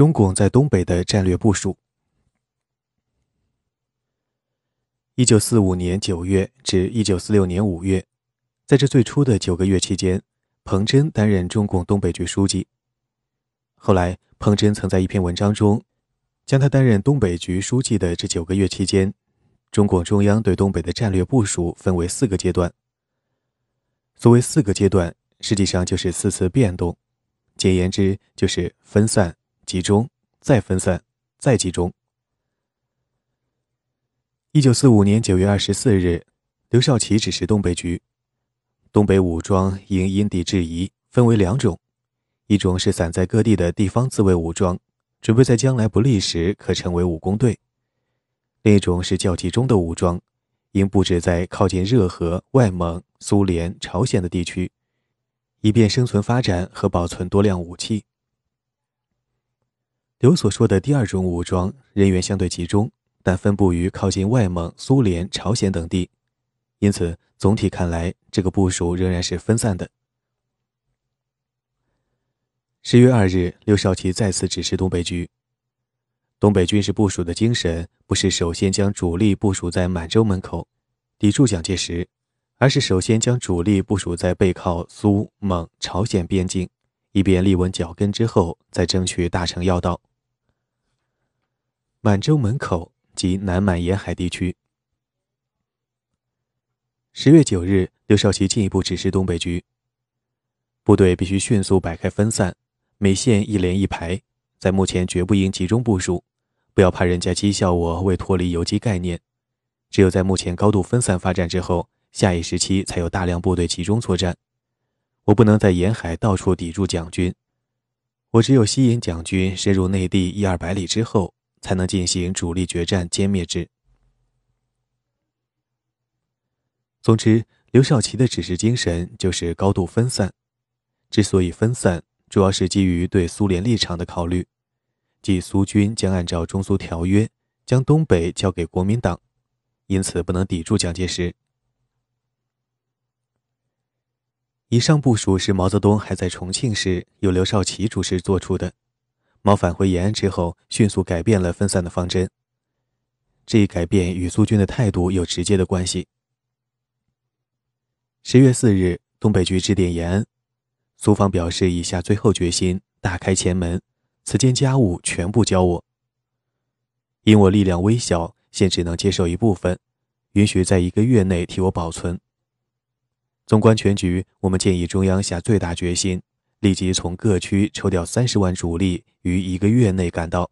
中共在东北的战略部署。一九四五年九月至一九四六年五月，在这最初的九个月期间，彭真担任中共东北局书记。后来，彭真曾在一篇文章中，将他担任东北局书记的这九个月期间，中共中央对东北的战略部署分为四个阶段。所谓四个阶段，实际上就是四次变动，简言之，就是分散、集中、再分散、再集中。一九四五年九月二十四日，刘少奇指示东北局，东北武装应因地制宜，分为两种：一种是散在各地的地方自卫武装，准备在将来不利时可成为武工队；另一种是较集中的武装，应布置在靠近热河、外蒙、苏联、朝鲜的地区，以便生存发展和保存多量武器。刘所说的第二种武装人员相对集中。但分布于靠近外蒙、苏联、朝鲜等地，因此总体看来，这个部署仍然是分散的。十月二日，刘少奇再次指示东北局：东北军事部署的精神不是首先将主力部署在满洲门口，抵住蒋介石，而是首先将主力部署在背靠苏蒙、朝鲜边境，以便立稳脚跟之后，再争取大城要道。满洲门口。及南满沿海地区。十月九日，刘少奇进一步指示东北局：部队必须迅速摆开分散，每线一连一排，在目前绝不应集中部署，不要怕人家讥笑我未脱离游击概念。只有在目前高度分散发展之后，下一时期才有大量部队集中作战。我不能在沿海到处抵住蒋军，我只有吸引蒋军深入内地一二百里之后。才能进行主力决战歼灭之。总之，刘少奇的指示精神就是高度分散。之所以分散，主要是基于对苏联立场的考虑，即苏军将按照中苏条约将东北交给国民党，因此不能抵住蒋介石。以上部署是毛泽东还在重庆时，由刘少奇主持做出的。毛返回延安之后，迅速改变了分散的方针。这一改变与苏军的态度有直接的关系。十月四日，东北局致电延安，苏方表示已下最后决心，打开前门，此间家务全部交我。因我力量微小，现只能接受一部分，允许在一个月内替我保存。纵观全局，我们建议中央下最大决心。立即从各区抽调三十万主力，于一个月内赶到，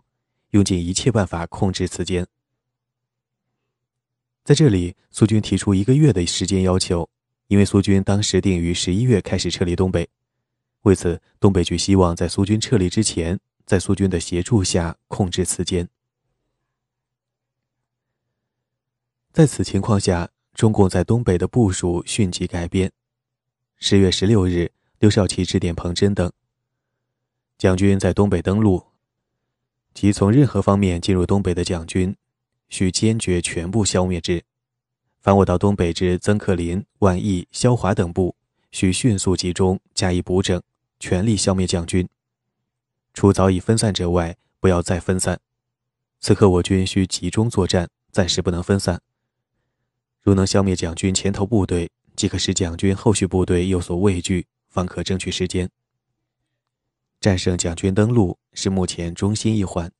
用尽一切办法控制此间。在这里，苏军提出一个月的时间要求，因为苏军当时定于十一月开始撤离东北。为此，东北局希望在苏军撤离之前，在苏军的协助下控制此间。在此情况下，中共在东北的部署迅即改变。十月十六日。刘少奇致电彭真等：蒋军在东北登陆，即从任何方面进入东北的蒋军，需坚决全部消灭之。凡我到东北之曾克林、万毅、萧华等部，需迅速集中加以补整，全力消灭蒋军。除早已分散者外，不要再分散。此刻我军需集中作战，暂时不能分散。如能消灭蒋军前头部队，即可使蒋军后续部队有所畏惧。方可争取时间，战胜蒋军登陆是目前中心一环。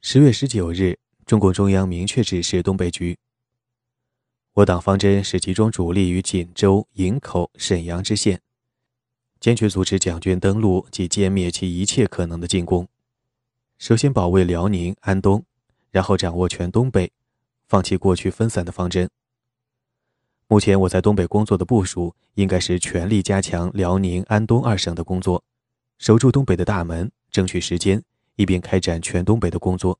十月十九日，中共中央明确指示东北局：我党方针是集中主力于锦州、营口、沈阳之线，坚决阻止蒋军登陆及歼灭其一切可能的进攻。首先保卫辽宁、安东，然后掌握全东北，放弃过去分散的方针。目前我在东北工作的部署，应该是全力加强辽宁、安东二省的工作，守住东北的大门，争取时间，以便开展全东北的工作。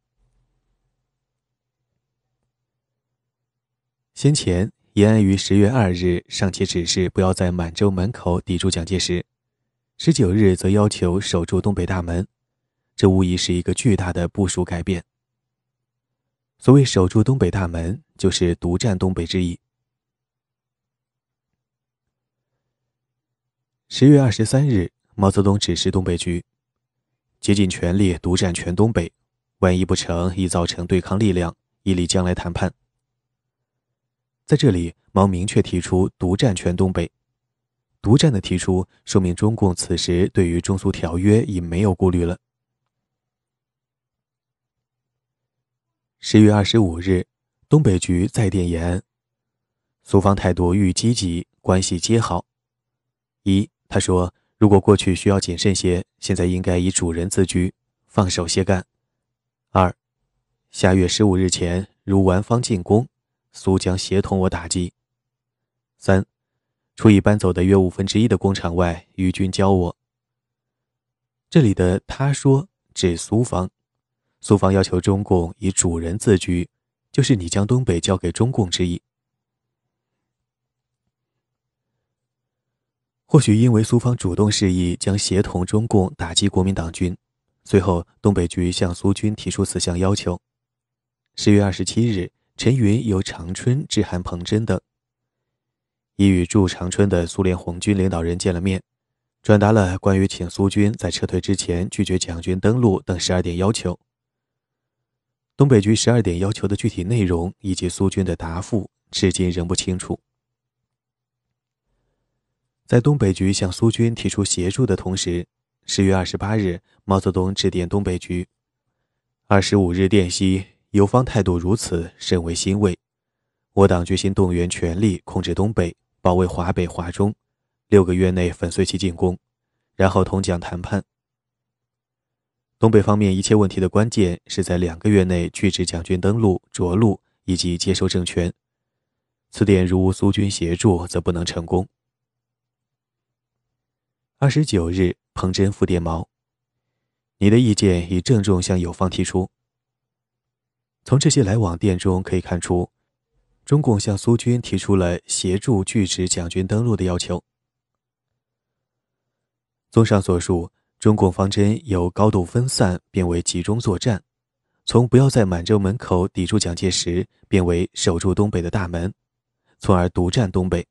先前延安于十月二日尚且指示不要在满洲门口抵住蒋介石，十九日则要求守住东北大门，这无疑是一个巨大的部署改变。所谓守住东北大门，就是独占东北之意。十月二十三日，毛泽东指示东北局，竭尽全力独占全东北，万一不成，易造成对抗力量，以利将来谈判。在这里，毛明确提出独占全东北。独占的提出，说明中共此时对于中苏条约已没有顾虑了。十月二十五日，东北局再电延安，苏方态度愈积极，关系皆好。一，他说，如果过去需要谨慎些，现在应该以主人自居，放手些干。二，下月十五日前，如完方进攻，苏将协同我打击。三。除已搬走的约五分之一的工厂外，与军交我。这里的他说指苏方，苏方要求中共以主人自居，就是你将东北交给中共之意。或许因为苏方主动示意将协同中共打击国民党军，随后东北局向苏军提出此项要求。十月二十七日，陈云由长春致函彭真等。已与驻长春的苏联红军领导人见了面，转达了关于请苏军在撤退之前拒绝蒋军登陆等十二点要求。东北局十二点要求的具体内容以及苏军的答复，至今仍不清楚。在东北局向苏军提出协助的同时，十月二十八日，毛泽东致电东北局：二十五日电悉，友方态度如此，甚为欣慰。我党决心动员全力控制东北。保卫华北、华中，六个月内粉碎其进攻，然后同蒋谈判。东北方面一切问题的关键是在两个月内拒止蒋军登陆、着陆以及接收政权。此点如无苏军协助，则不能成功。二十九日，彭真复电毛：“你的意见已郑重向友方提出。”从这些来往电中可以看出。中共向苏军提出了协助拒止蒋军登陆的要求。综上所述，中共方针由高度分散变为集中作战，从不要在满洲门口抵住蒋介石，变为守住东北的大门，从而独占东北。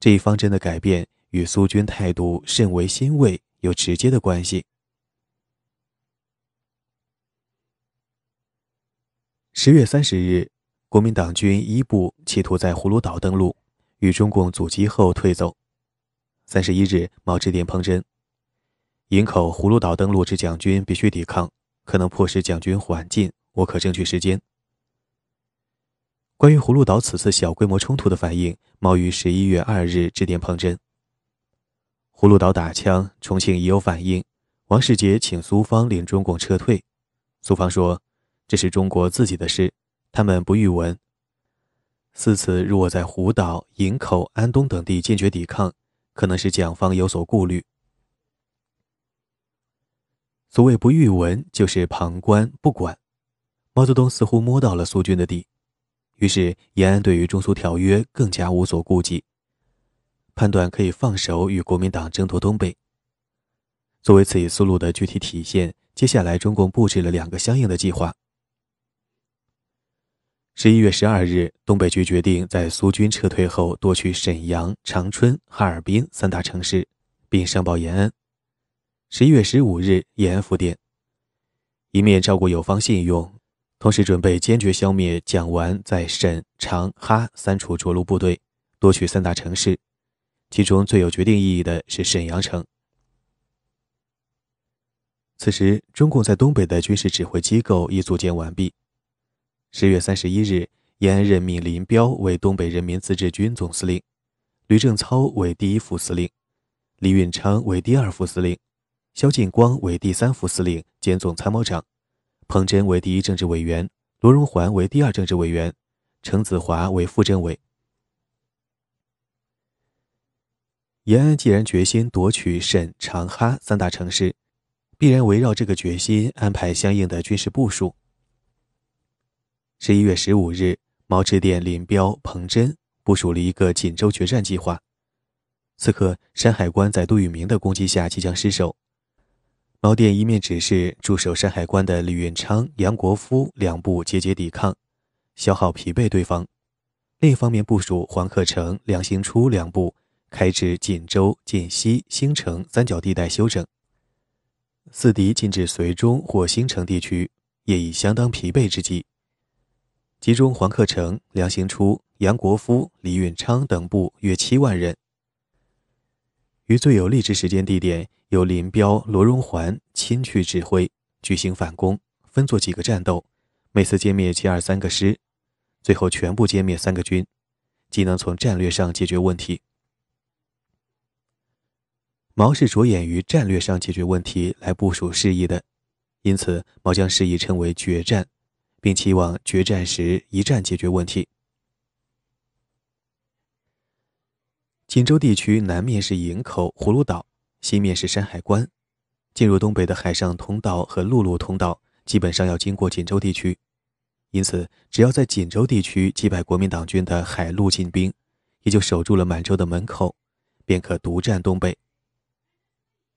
这一方针的改变与苏军态度甚为欣慰有直接的关系。十月三十日。国民党军一部企图在葫芦岛登陆，与中共阻击后退走。三十一日，毛致电彭真：营口、葫芦岛登陆之蒋军必须抵抗，可能迫使蒋军缓进，我可争取时间。关于葫芦岛此次小规模冲突的反应，毛于十一月二日致电彭真：葫芦岛打枪，重庆已有反应，王世杰请苏方令中共撤退，苏方说这是中国自己的事。他们不欲闻。四次如果在湖岛、营口、安东等地坚决抵抗，可能是蒋方有所顾虑。所谓不欲闻，就是旁观不管。毛泽东似乎摸到了苏军的底，于是延安对于中苏条约更加无所顾忌，判断可以放手与国民党争夺东北。作为此一思路的具体体现，接下来中共布置了两个相应的计划。十一月十二日，东北局决定在苏军撤退后夺取沈阳、长春、哈尔滨三大城市，并上报延安。十一月十五日，延安复电，一面照顾友方信用，同时准备坚决消灭蒋顽在沈、长、哈三处着陆部队，夺取三大城市，其中最有决定意义的是沈阳城。此时，中共在东北的军事指挥机构已组建完毕。十月三十一日，延安任命林彪为东北人民自治军总司令，吕正操为第一副司令，李运昌为第二副司令，萧劲光为第三副司令兼总参谋长，彭真为第一政治委员，罗荣桓为第二政治委员，程子华为副政委。延安既然决心夺取沈、长、哈三大城市，必然围绕这个决心安排相应的军事部署。十一月十五日，毛致电林彪、彭真，部署了一个锦州决战计划。此刻，山海关在杜聿明的攻击下即将失守。毛电一面指示驻守山海关的李运昌、杨国夫两部节节抵抗，消耗疲惫对方；另一方面部署黄克诚、梁兴初两部开至锦州、锦西、兴城三角地带休整。四敌进至绥中或兴城地区，也已相当疲惫之际。其中黄克诚、梁兴初、杨国夫、李运昌等部约七万人，于最有利之时间地点，由林彪、罗荣桓亲去指挥，举行反攻，分作几个战斗，每次歼灭其二三个师，最后全部歼灭三个军，既能从战略上解决问题。毛是着眼于战略上解决问题来部署事宜的，因此毛将事宜称为决战。并期望决战时一战解决问题。锦州地区南面是营口、葫芦岛，西面是山海关，进入东北的海上通道和陆路通道基本上要经过锦州地区，因此只要在锦州地区击败国民党军的海陆进兵，也就守住了满洲的门口，便可独占东北。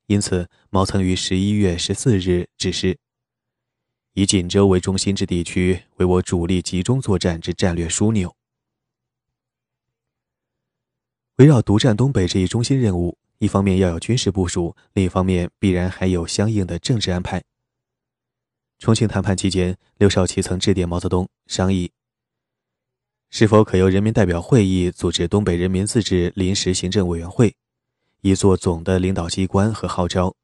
因此，毛曾于十一月十四日指示。以锦州为中心之地区，为我主力集中作战之战略枢纽。围绕独占东北这一中心任务，一方面要有军事部署，另一方面必然还有相应的政治安排。重庆谈判期间，刘少奇曾致电毛泽东商议，是否可由人民代表会议组织东北人民自治临时行政委员会，以作总的领导机关和号召，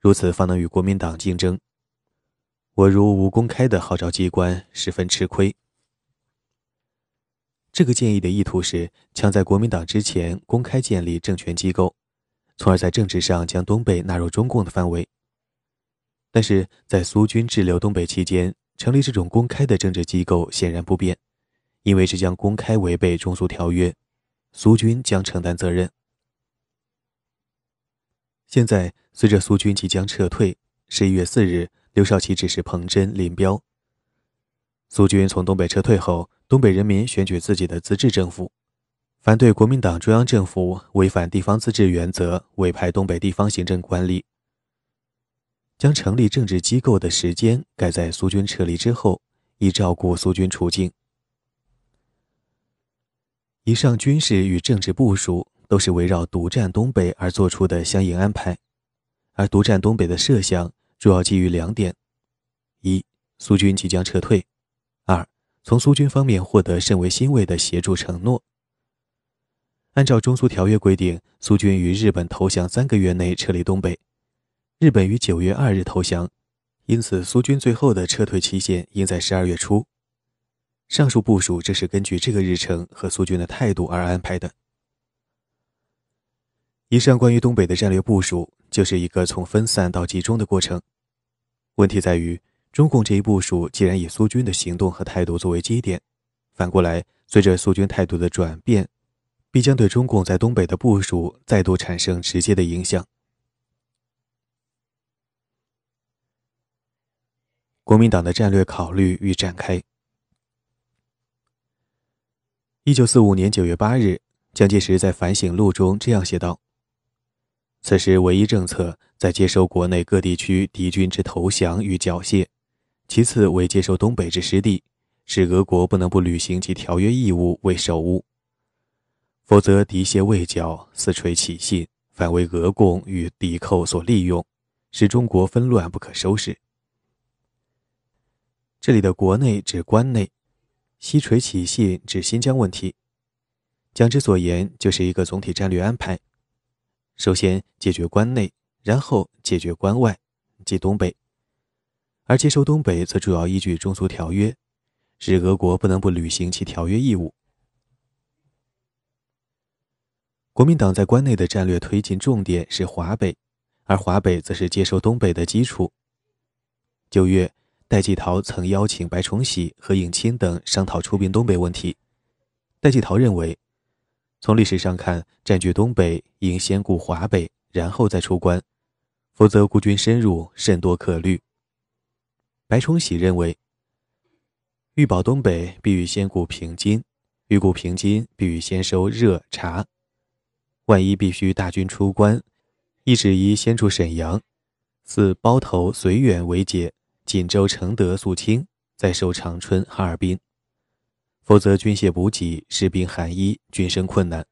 如此方能与国民党竞争。我如无公开的号召机关，十分吃亏。这个建议的意图是，抢在国民党之前公开建立政权机构，从而在政治上将东北纳入中共的范围。但是在苏军滞留东北期间，成立这种公开的政治机构显然不便，因为这将公开违背中苏条约，苏军将承担责任。现在随着苏军即将撤退，十一月四日。刘少奇指示彭真、林彪。苏军从东北撤退后，东北人民选举自己的自治政府，反对国民党中央政府违反地方自治原则，委派东北地方行政管理。将成立政治机构的时间改在苏军撤离之后，以照顾苏军处境。以上军事与政治部署都是围绕独占东北而做出的相应安排，而独占东北的设想。主要基于两点：一、苏军即将撤退；二、从苏军方面获得甚为欣慰的协助承诺。按照中苏条约规定，苏军于日本投降三个月内撤离东北，日本于九月二日投降，因此苏军最后的撤退期限应在十二月初。上述部署正是根据这个日程和苏军的态度而安排的。以上关于东北的战略部署。就是一个从分散到集中的过程。问题在于，中共这一部署既然以苏军的行动和态度作为基点，反过来，随着苏军态度的转变，必将对中共在东北的部署再度产生直接的影响。国民党的战略考虑与展开。一九四五年九月八日，蒋介石在反省录中这样写道。此时唯一政策在接收国内各地区敌军之投降与缴械，其次为接收东北之失地，使俄国不能不履行其条约义务为首务。否则敌械未缴，四垂起信，反为俄共与敌寇所利用，使中国纷乱不可收拾。这里的国内指关内，西垂起信指新疆问题。蒋之所言就是一个总体战略安排。首先解决关内，然后解决关外，即东北。而接收东北，则主要依据中苏条约，使俄国不能不履行其条约义务。国民党在关内的战略推进重点是华北，而华北则是接收东北的基础。九月，戴季陶曾邀请白崇禧和应钦等商讨出兵东北问题。戴季陶认为。从历史上看，占据东北应先顾华北，然后再出关，否则孤军深入，甚多可虑。白崇禧认为，欲保东北，必须先顾平津；欲顾平津，必须先收热察。万一必须大军出关，亦只宜先驻沈阳，四包头、绥远为界，锦州、承德、肃清，再收长春、哈尔滨。否则，军械补给、士兵寒衣，军生困难。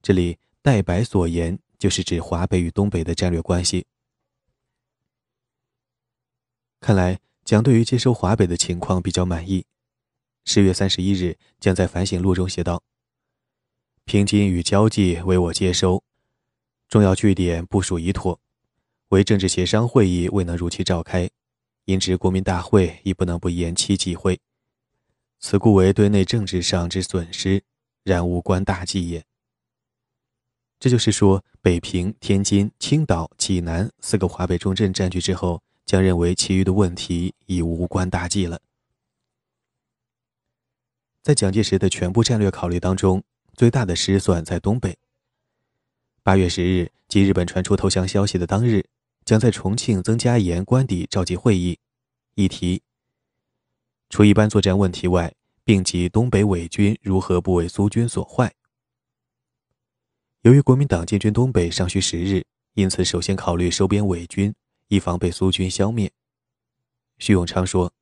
这里“代白所言”就是指华北与东北的战略关系。看来蒋对于接收华北的情况比较满意。十月三十一日，蒋在反省录中写道：“平津与交际为我接收，重要据点部署已妥，为政治协商会议未能如期召开，因知国民大会亦不能不延期集会，此故为对内政治上之损失，然无关大计也。”这就是说，北平、天津、青岛、济南四个华北重镇占据之后，将认为其余的问题已无关大计了。在蒋介石的全部战略考虑当中，最大的失算在东北。八月十日，即日本传出投降消息的当日，将在重庆曾家岩官邸召集会议，议题除一般作战问题外，并及东北伪军如何不为苏军所坏。由于国民党进军东北尚需时日，因此首先考虑收编伪军，以防被苏军消灭。徐永昌说：“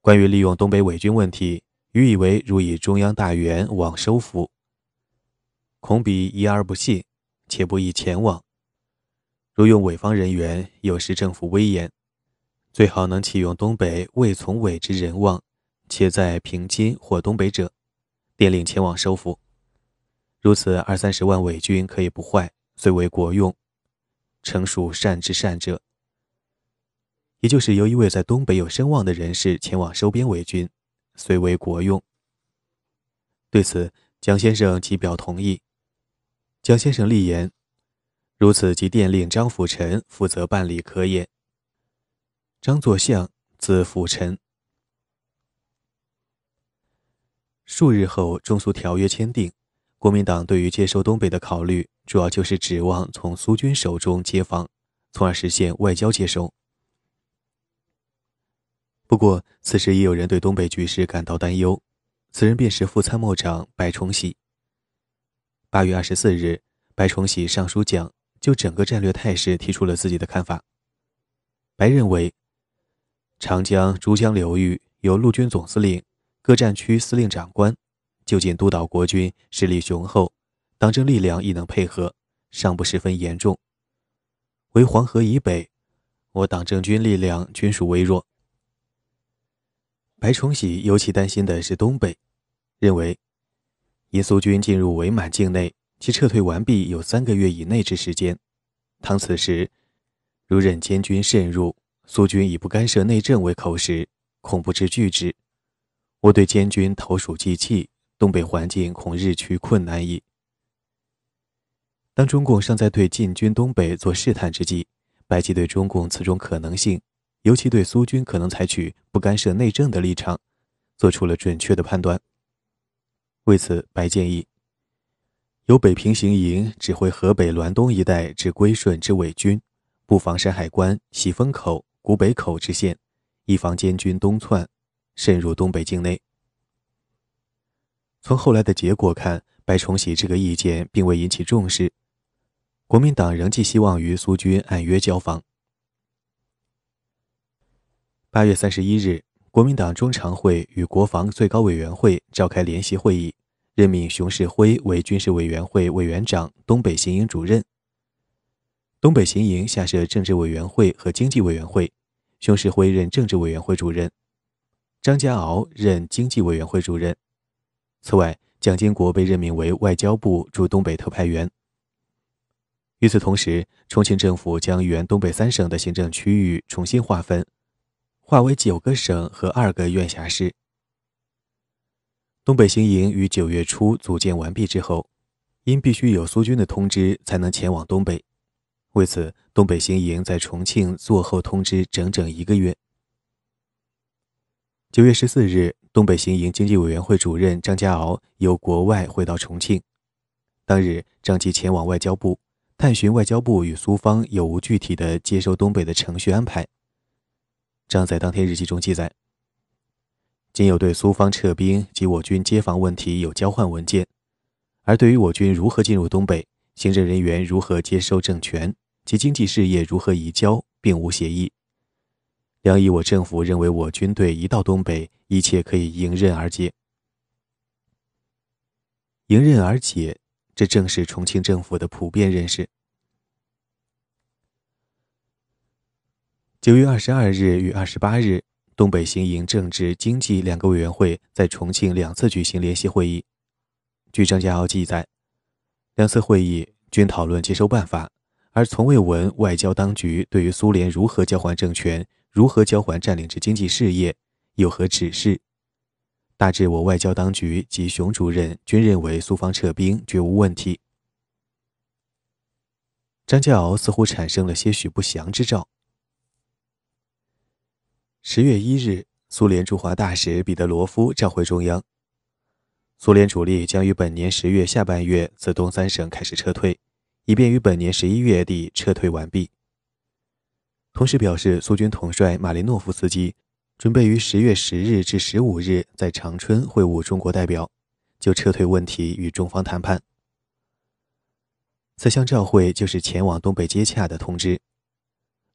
关于利用东北伪军问题。”予以为如以中央大员往收复，恐彼疑而不信，且不宜前往。如用伪方人员，有失政府威严。最好能启用东北未从伪之人望，且在平津或东北者，电令前往收复。如此二三十万伪军可以不坏，虽为国用，诚属善之善者。也就是由一位在东北有声望的人士前往收编伪军。虽为国用。对此，蒋先生即表同意。蒋先生立言：如此，即电令张辅臣负责办理可也。张作相，字辅臣。数日后，中苏条约签订，国民党对于接收东北的考虑，主要就是指望从苏军手中接防，从而实现外交接收。不过，此时也有人对东北局势感到担忧，此人便是副参谋长白崇禧。八月二十四日，白崇禧上书讲，就整个战略态势提出了自己的看法。白认为，长江、珠江流域由陆军总司令、各战区司令长官就近督导国军，实力雄厚，党政力量亦能配合，尚不十分严重。为黄河以北，我党政军力量均属微弱。白崇禧尤其担心的是东北，认为，因苏军进入伪满境内，其撤退完毕有三个月以内之时间。倘此时，如任监军渗入，苏军以不干涉内政为口实，恐不知拒之。我对监军投鼠忌器，东北环境恐日趋困难矣。当中共尚在对进军东北做试探之际，白起对中共此种可能性。尤其对苏军可能采取不干涉内政的立场，做出了准确的判断。为此，白建议由北平行营指挥河北滦东一带至归顺之伪军，布防山海关、喜峰口、古北口之线，以防监军东窜，渗入东北境内。从后来的结果看，白崇禧这个意见并未引起重视，国民党仍寄希望于苏军按约交防。八月三十一日，国民党中常会与国防最高委员会召开联席会议，任命熊式辉为军事委员会委员长、东北行营主任。东北行营下设政治委员会和经济委员会，熊式辉任政治委员会主任，张家敖任经济委员会主任。此外，蒋经国被任命为外交部驻东北特派员。与此同时，重庆政府将原东北三省的行政区域重新划分。划为九个省和二个院辖市。东北行营于九月初组建完毕之后，因必须有苏军的通知才能前往东北，为此，东北行营在重庆坐后通知整整一个月。九月十四日，东北行营经济委员会主任张家敖由国外回到重庆，当日张即前往外交部，探寻外交部与苏方有无具体的接收东北的程序安排。张在当天日记中记载：“仅有对苏方撤兵及我军接防问题有交换文件，而对于我军如何进入东北、行政人员如何接收政权及经济事业如何移交，并无协议。良以我政府认为，我军队一到东北，一切可以迎刃而解。迎刃而解，这正是重庆政府的普遍认识。九月二十二日与二十八日，东北行营政治经济两个委员会在重庆两次举行联席会议。据张家傲记载，两次会议均讨论接收办法，而从未闻外交当局对于苏联如何交还政权、如何交还占领之经济事业有何指示。大致我外交当局及熊主任均认为苏方撤兵绝无问题。张家敖似乎产生了些许不祥之兆。十月一日，苏联驻华大使彼得罗夫召回中央。苏联主力将于本年十月下半月自东三省开始撤退，以便于本年十一月底撤退完毕。同时表示，苏军统帅马林诺夫斯基准备于十月十日至十五日在长春会晤中国代表，就撤退问题与中方谈判。此项召会就是前往东北接洽的通知。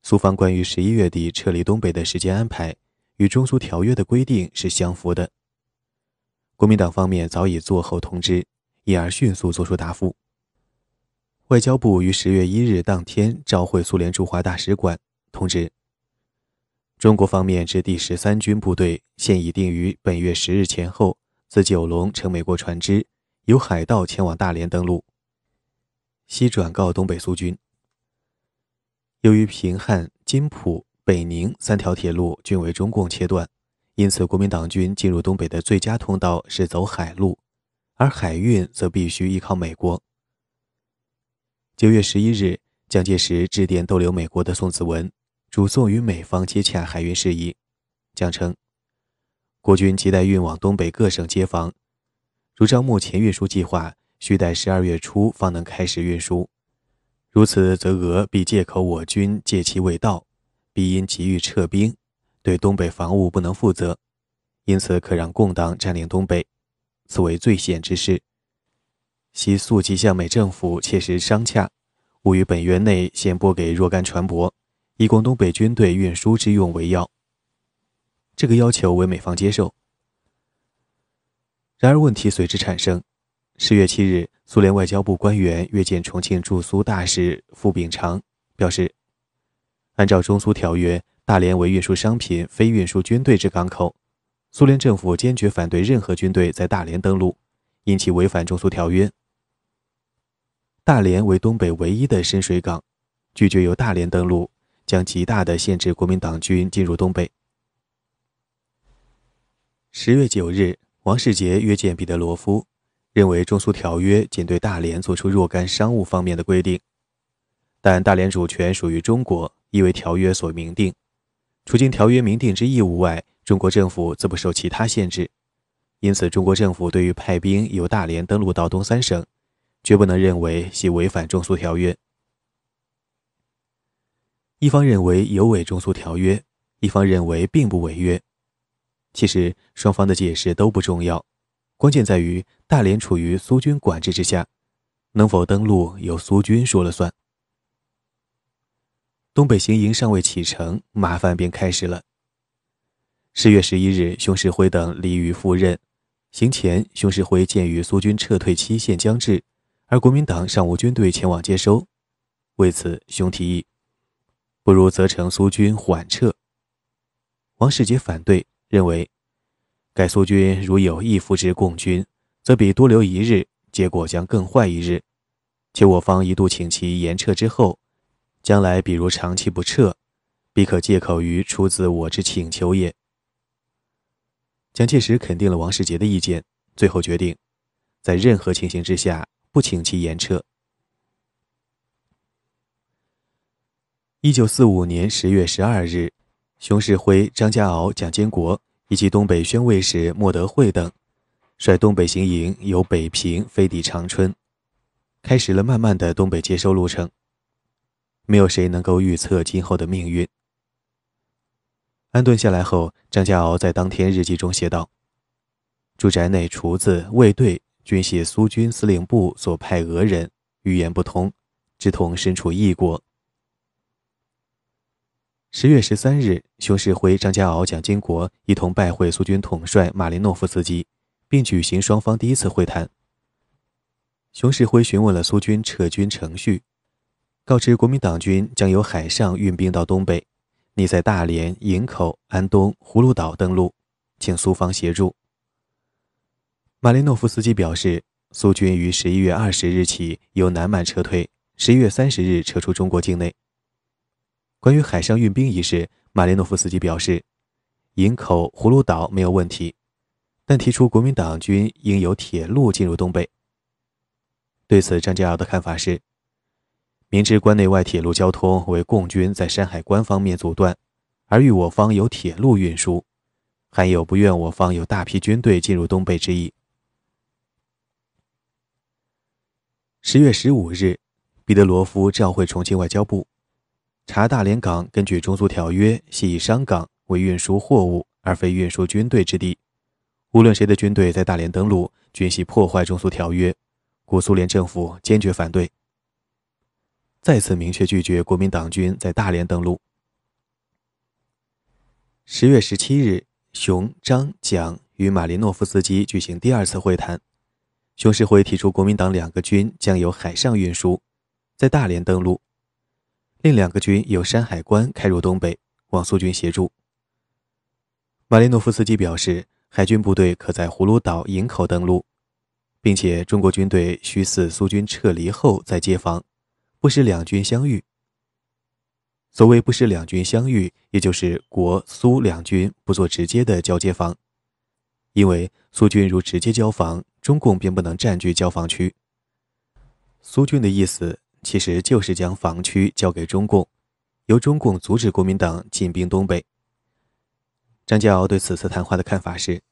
苏方关于十一月底撤离东北的时间安排，与中苏条约的规定是相符的。国民党方面早已作后通知，因而迅速作出答复。外交部于十月一日当天召会苏联驻华大使馆，通知：中国方面之第十三军部队现已定于本月十日前后自九龙乘美国船只由海盗前往大连登陆。悉转告东北苏军。由于平汉、津浦、北宁三条铁路均为中共切断。因此，国民党军进入东北的最佳通道是走海路，而海运则必须依靠美国。九月十一日，蒋介石致电逗留美国的宋子文，嘱送与美方接洽海运事宜。蒋称：“国军亟待运往东北各省接防，如照目前运输计划，需待十二月初方能开始运输。如此，则俄必借口我军借期未到，必因急于撤兵。”对东北防务不能负责，因此可让共党占领东北，此为最险之事。希速即向美政府切实商洽，务于本月内先拨给若干船舶，以供东北军队运输之用为要。这个要求为美方接受。然而问题随之产生。十月七日，苏联外交部官员约见重庆驻苏大使傅秉常，表示，按照中苏条约。大连为运输商品、非运输军队之港口，苏联政府坚决反对任何军队在大连登陆，因其违反中苏条约。大连为东北唯一的深水港，拒绝由大连登陆，将极大的限制国民党军进入东北。十月九日，王世杰约见彼得罗夫，认为中苏条约仅对大连作出若干商务方面的规定，但大连主权属于中国，亦为条约所明定。除经条约明定之义务外，中国政府则不受其他限制。因此，中国政府对于派兵由大连登陆到东三省，绝不能认为系违反中苏条约。一方认为有违中苏条约，一方认为并不违约。其实，双方的解释都不重要，关键在于大连处于苏军管制之下，能否登陆由苏军说了算。东北行营尚未启程，麻烦便开始了。十月十一日，熊式辉等离渝赴任。行前，熊式辉鉴于苏军撤退期限将至，而国民党尚无军队前往接收，为此，熊提议，不如责成苏军缓撤。王世杰反对，认为，该苏军如有意扶植共军，则比多留一日，结果将更坏一日。且我方一度请其延撤之后。将来，比如长期不撤，必可借口于出自我之请求也。蒋介石肯定了王世杰的意见，最后决定，在任何情形之下不请其延撤。一九四五年十月十二日，熊式辉、张家敖、蒋经国以及东北宣慰使莫德惠等，率东北行营由北平飞抵长春，开始了漫漫的东北接收路程。没有谁能够预测今后的命运。安顿下来后，张家敖在当天日记中写道：“住宅内厨子、卫队均系苏军司令部所派俄人，语言不通，只同身处异国。”十月十三日，熊式辉、张家敖、蒋经国一同拜会苏军统帅马林诺夫斯基，并举行双方第一次会谈。熊式辉询问了苏军撤军程序，告知国民党军将由海上运兵到东北，拟在大连、营口、安东、葫芦岛登陆，请苏方协助。马林诺夫斯基表示，苏军于十一月二十日起由南满撤退，十一月三十日撤出中国境内。关于海上运兵一事，马林诺夫斯基表示，营口、葫芦岛没有问题，但提出国民党军应由铁路进入东北。对此，张家尧的看法是：明知关内外铁路交通为共军在山海关方面阻断，而与我方有铁路运输，还有不愿我方有大批军队进入东北之意。十月十五日，彼得罗夫召会重庆外交部，查大连港根据中苏条约系以商港为运输货物而非运输军队之地，无论谁的军队在大连登陆，均系破坏中苏条约，故苏联政府坚决反对。再次明确拒绝国民党军在大连登陆。十月十七日，熊、张、蒋与马林诺夫斯基举行第二次会谈。熊式辉提出，国民党两个军将由海上运输，在大连登陆；另两个军由山海关开入东北，望苏军协助。马林诺夫斯基表示，海军部队可在葫芦岛、营口登陆，并且中国军队需似苏军撤离后再接防，不是两军相遇。所谓不是两军相遇，也就是国苏两军不做直接的交接防，因为苏军如直接交防。中共并不能占据交防区。苏军的意思其实就是将防区交给中共，由中共阻止国民党进兵东北。张家敖对此次谈话的看法是：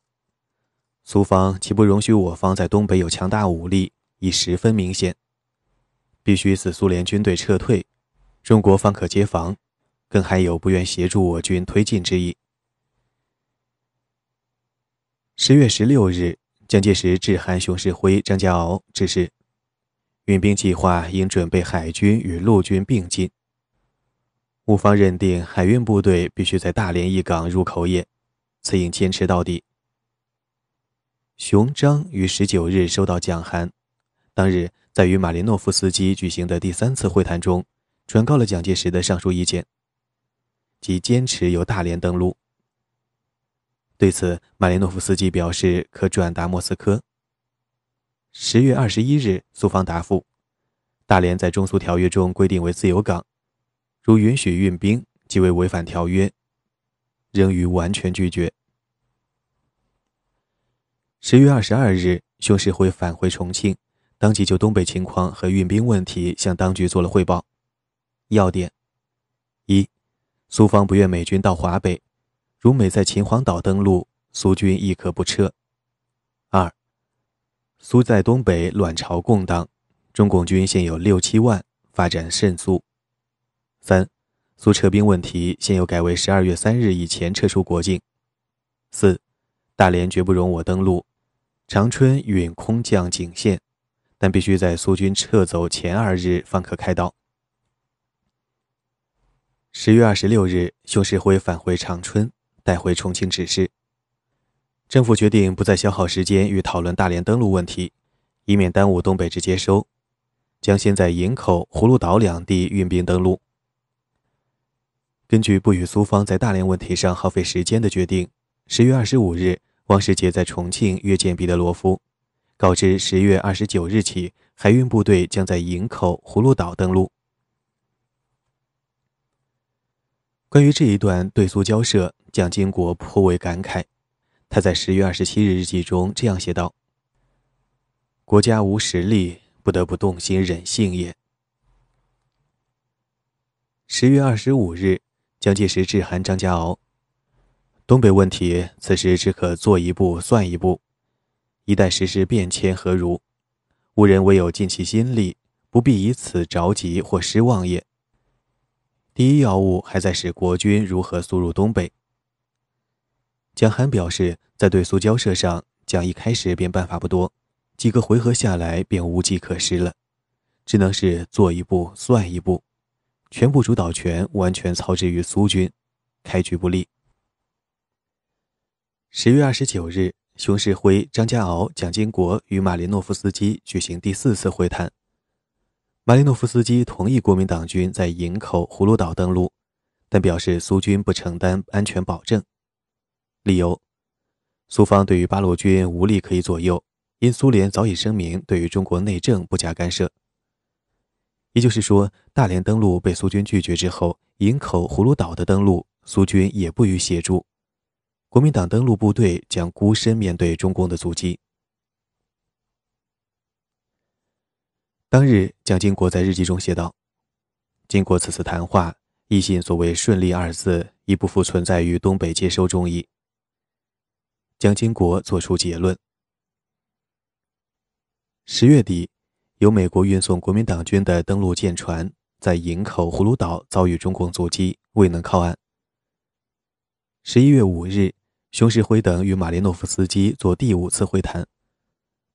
苏方岂不容许我方在东北有强大武力，已十分明显。必须使苏联军队撤退，中国方可接防，更还有不愿协助我军推进之意。十月十六日。蒋介石致函熊式辉、张家敖，指示运兵计划应准备海军与陆军并进。我方认定海运部队必须在大连一港入口也，此应坚持到底。熊张于十九日收到蒋函，当日在与马林诺夫斯基举行的第三次会谈中，转告了蒋介石的上述意见，即坚持由大连登陆。对此，马林诺夫斯基表示可转达莫斯科。十月二十一日，苏方答复：大连在中苏条约中规定为自由港，如允许运兵，即为违反条约，仍予完全拒绝。十月二十二日，熊式辉返回重庆，当即就东北情况和运兵问题向当局做了汇报。要点：一，苏方不愿美军到华北。如美在秦皇岛登陆，苏军亦可不撤。二，苏在东北卵巢共党，中共军现有六七万，发展甚速。三，苏撤兵问题现有改为十二月三日以前撤出国境。四，大连绝不容我登陆，长春允空降警线，但必须在苏军撤走前二日方可开刀。十月二十六日，熊式辉返回长春。带回重庆指示，政府决定不再消耗时间与讨论大连登陆问题，以免耽误东北之接收，将先在营口、葫芦岛两地运兵登陆。根据不与苏方在大连问题上耗费时间的决定，十月二十五日，王世杰在重庆约见彼得罗夫，告知十月二十九日起，海运部队将在营口、葫芦岛登陆。关于这一段对苏交涉，蒋经国颇为感慨。他在十月二十七日日记中这样写道：“国家无实力，不得不动心忍性也。”十月二十五日，蒋介石致函张家敖：“东北问题此时只可做一步算一步，一旦时事变迁何如？吾人唯有尽其心力，不必以此着急或失望也。”第一要务还在使国军如何速入东北。蒋涵表示，在对苏交涉上，蒋一开始便办法不多，几个回合下来便无计可施了，只能是做一步算一步，全部主导权完全操之于苏军，开局不利。十月二十九日，熊式辉、张家敖、蒋经国与马林诺夫斯基举行第四次会谈。马林诺夫斯基同意国民党军在营口、葫芦岛登陆，但表示苏军不承担安全保证。理由：苏方对于八路军无力可以左右，因苏联早已声明对于中国内政不加干涉。也就是说，大连登陆被苏军拒绝之后，营口、葫芦岛的登陆，苏军也不予协助。国民党登陆部队将孤身面对中共的阻击。当日，蒋经国在日记中写道：“经过此次谈话，一信所谓‘顺利’二字已不复存在于东北接收中矣。”蒋经国作出结论。十月底，由美国运送国民党军的登陆舰船在营口、葫芦岛遭遇中共阻击，未能靠岸。十一月五日。熊式辉等与马林诺夫斯基做第五次会谈。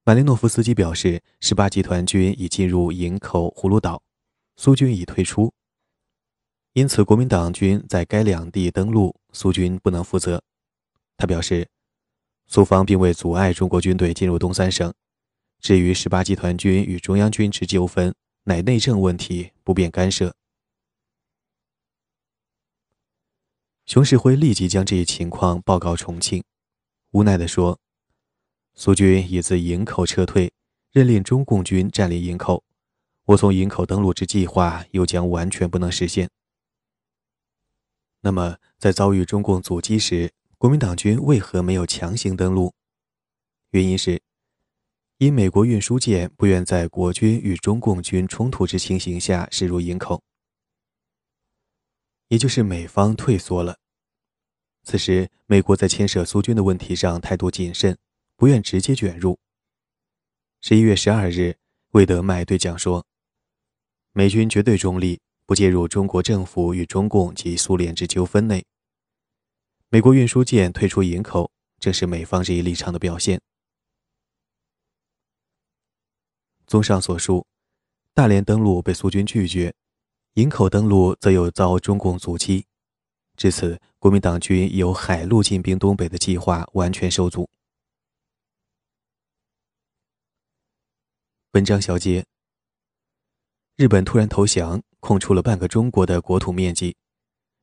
马林诺夫斯基表示，十八集团军已进入营口、葫芦岛，苏军已退出，因此国民党军在该两地登陆，苏军不能负责。他表示，苏方并未阻碍中国军队进入东三省。至于十八集团军与中央军之纠纷，乃内政问题，不便干涉。熊式辉立即将这一情况报告重庆，无奈地说：“苏军已自营口撤退，任令中共军占领营口，我从营口登陆之计划又将完全不能实现。那么，在遭遇中共阻击时，国民党军为何没有强行登陆？原因是，因美国运输舰不愿在国军与中共军冲突之情形下驶入营口。”也就是美方退缩了。此时，美国在牵涉苏军的问题上态度谨慎，不愿直接卷入。十一月十二日，魏德迈对讲说：“美军绝对中立，不介入中国政府与中共及苏联之纠纷内。美国运输舰退出营口，正是美方这一立场的表现。”综上所述，大连登陆被苏军拒绝。营口登陆则有遭中共阻击，至此，国民党军由海陆进兵东北的计划完全受阻。文章小结：日本突然投降，空出了半个中国的国土面积，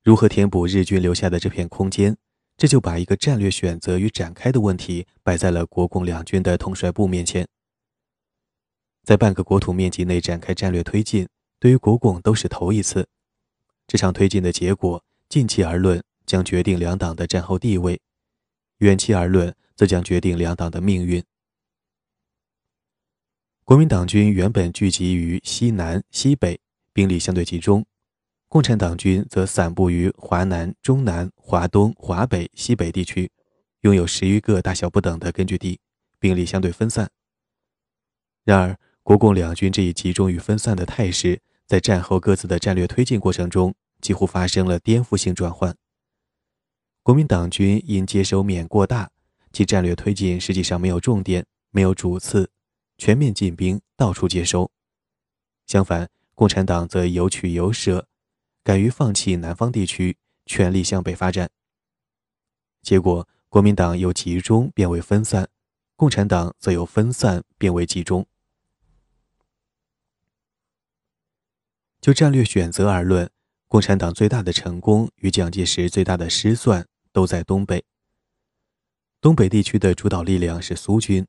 如何填补日军留下的这片空间？这就把一个战略选择与展开的问题摆在了国共两军的统帅部面前。在半个国土面积内展开战略推进。对于国共都是头一次，这场推进的结果，近期而论将决定两党的战后地位；远期而论，则将决定两党的命运。国民党军原本聚集于西南、西北，兵力相对集中；共产党军则散布于华南、中南、华东、华北、西北地区，拥有十余个大小不等的根据地，兵力相对分散。然而，国共两军这一集中与分散的态势。在战后各自的战略推进过程中，几乎发生了颠覆性转换。国民党军因接收面过大，其战略推进实际上没有重点，没有主次，全面进兵，到处接收。相反，共产党则有取有舍，敢于放弃南方地区，全力向北发展。结果，国民党由集中变为分散，共产党则由分散变为集中。就战略选择而论，共产党最大的成功与蒋介石最大的失算都在东北。东北地区的主导力量是苏军，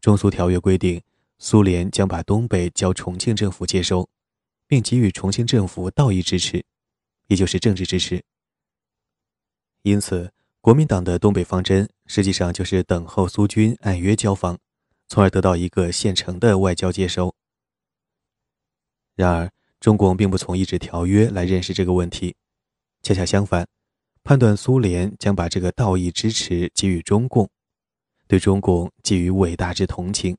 中苏条约规定，苏联将把东北交重庆政府接收，并给予重庆政府道义支持，也就是政治支持。因此，国民党的东北方针实际上就是等候苏军按约交防，从而得到一个现成的外交接收。然而，中共并不从一纸条约来认识这个问题，恰恰相反，判断苏联将把这个道义支持给予中共，对中共寄予伟大之同情。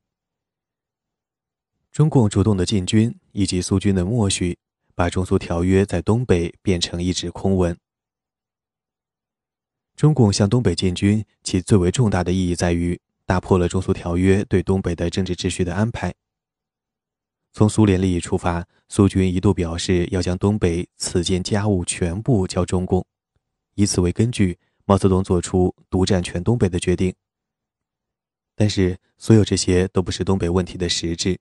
中共主动的进军以及苏军的默许，把中苏条约在东北变成一纸空文。中共向东北进军，其最为重大的意义在于打破了中苏条约对东北的政治秩序的安排。从苏联利益出发，苏军一度表示要将东北此件家务全部交中共，以此为根据，毛泽东作出独占全东北的决定。但是，所有这些都不是东北问题的实质。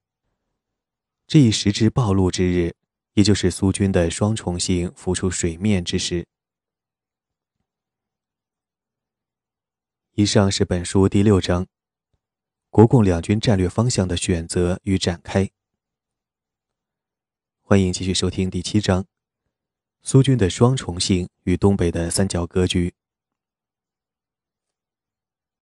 这一实质暴露之日，也就是苏军的双重性浮出水面之时。以上是本书第六章：国共两军战略方向的选择与展开。欢迎继续收听第七章：苏军的双重性与东北的三角格局。